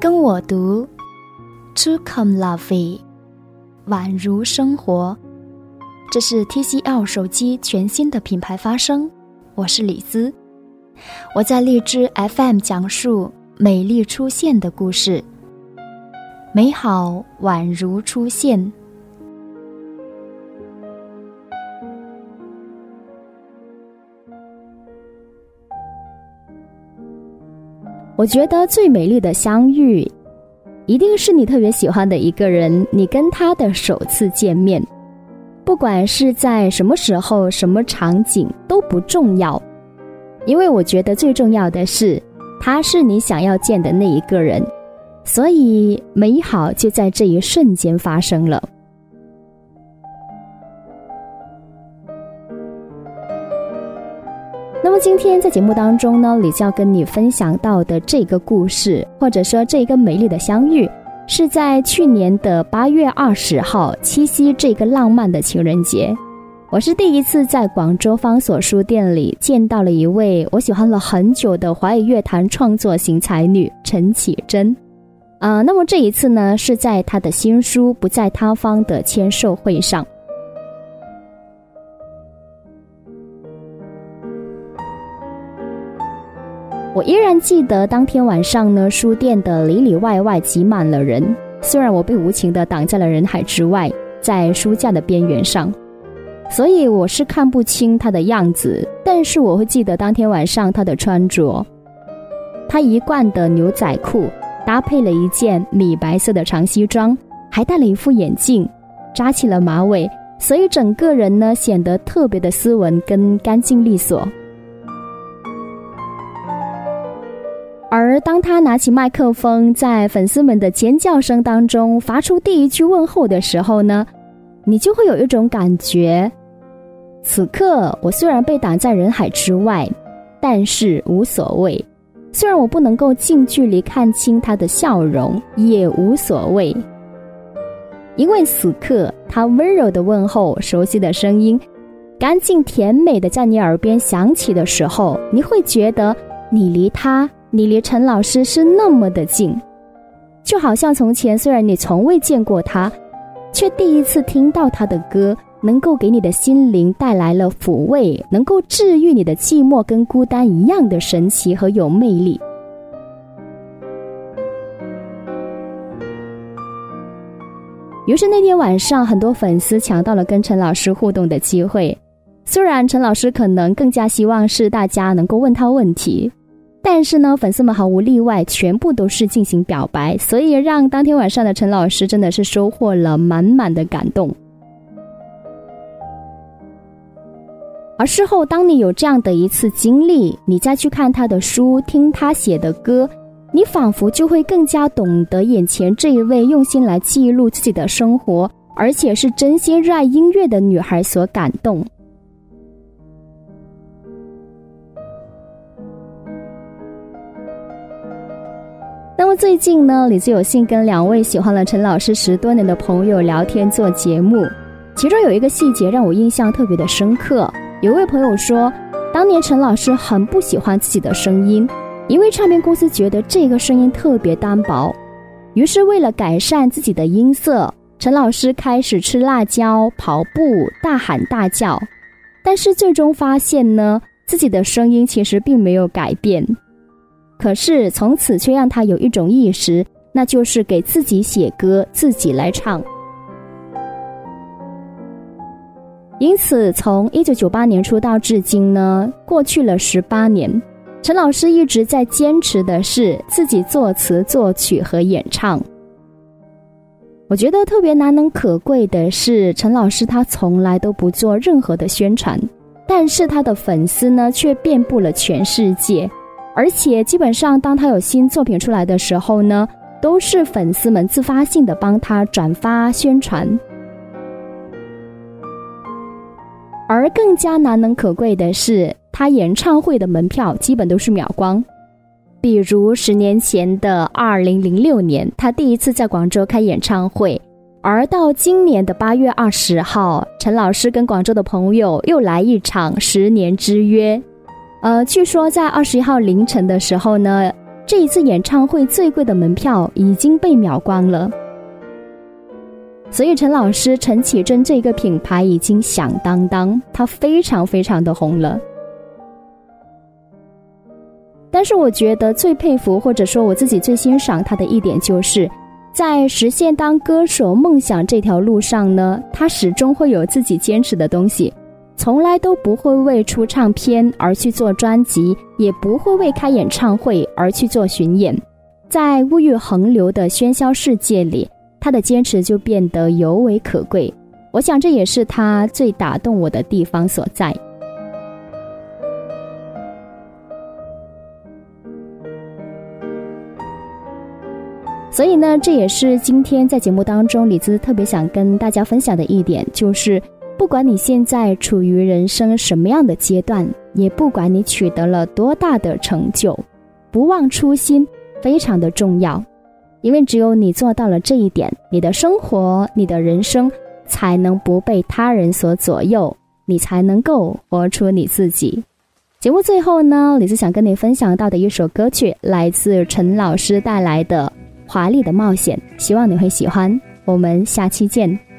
跟我读，To come Lovey，宛如生活。这是 TCL 手机全新的品牌发声，我是李兹，我在荔枝 FM 讲述美丽出现的故事，美好宛如出现。我觉得最美丽的相遇，一定是你特别喜欢的一个人，你跟他的首次见面，不管是在什么时候、什么场景都不重要，因为我觉得最重要的是，他是你想要见的那一个人，所以美好就在这一瞬间发生了。今天在节目当中呢，李教跟你分享到的这个故事，或者说这一个美丽的相遇，是在去年的八月二十号七夕这个浪漫的情人节。我是第一次在广州方所书店里见到了一位我喜欢了很久的华语乐坛创作型才女陈绮贞。啊，那么这一次呢，是在她的新书《不在他方》的签售会上。我依然记得当天晚上呢，书店的里里外外挤满了人。虽然我被无情的挡在了人海之外，在书架的边缘上，所以我是看不清他的样子。但是我会记得当天晚上他的穿着，他一贯的牛仔裤搭配了一件米白色的长西装，还戴了一副眼镜，扎起了马尾，所以整个人呢显得特别的斯文跟干净利索。而当他拿起麦克风，在粉丝们的尖叫声当中发出第一句问候的时候呢，你就会有一种感觉：此刻我虽然被挡在人海之外，但是无所谓；虽然我不能够近距离看清他的笑容，也无所谓。因为此刻他温柔的问候、熟悉的声音、干净甜美的在你耳边响起的时候，你会觉得你离他。你离陈老师是那么的近，就好像从前虽然你从未见过他，却第一次听到他的歌，能够给你的心灵带来了抚慰，能够治愈你的寂寞跟孤单一样的神奇和有魅力。于是那天晚上，很多粉丝抢到了跟陈老师互动的机会，虽然陈老师可能更加希望是大家能够问他问题。但是呢，粉丝们毫无例外，全部都是进行表白，所以让当天晚上的陈老师真的是收获了满满的感动。而事后，当你有这样的一次经历，你再去看他的书，听他写的歌，你仿佛就会更加懂得眼前这一位用心来记录自己的生活，而且是真心热爱音乐的女孩所感动。最近呢，李子有幸跟两位喜欢了陈老师十多年的朋友聊天做节目，其中有一个细节让我印象特别的深刻。有位朋友说，当年陈老师很不喜欢自己的声音，因为唱片公司觉得这个声音特别单薄，于是为了改善自己的音色，陈老师开始吃辣椒、跑步、大喊大叫，但是最终发现呢，自己的声音其实并没有改变。可是从此却让他有一种意识，那就是给自己写歌，自己来唱。因此，从一九九八年出道至今呢，过去了十八年，陈老师一直在坚持的是自己作词、作曲和演唱。我觉得特别难能可贵的是，陈老师他从来都不做任何的宣传，但是他的粉丝呢，却遍布了全世界。而且基本上，当他有新作品出来的时候呢，都是粉丝们自发性的帮他转发宣传。而更加难能可贵的是，他演唱会的门票基本都是秒光。比如十年前的二零零六年，他第一次在广州开演唱会，而到今年的八月二十号，陈老师跟广州的朋友又来一场十年之约。呃，据说在二十一号凌晨的时候呢，这一次演唱会最贵的门票已经被秒光了。所以陈老师陈绮贞这个品牌已经响当当，他非常非常的红了。但是我觉得最佩服或者说我自己最欣赏他的一点，就是在实现当歌手梦想这条路上呢，他始终会有自己坚持的东西，从来都不会为出唱片而去做专辑，也不会为开演唱会而去做巡演，在物欲横流的喧嚣世界里。他的坚持就变得尤为可贵，我想这也是他最打动我的地方所在。所以呢，这也是今天在节目当中李子特别想跟大家分享的一点，就是不管你现在处于人生什么样的阶段，也不管你取得了多大的成就，不忘初心非常的重要。因为只有你做到了这一点，你的生活、你的人生才能不被他人所左右，你才能够活出你自己。节目最后呢，李子想跟你分享到的一首歌曲，来自陈老师带来的《华丽的冒险》，希望你会喜欢。我们下期见。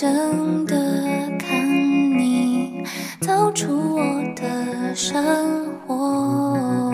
真的看你走出我的生活。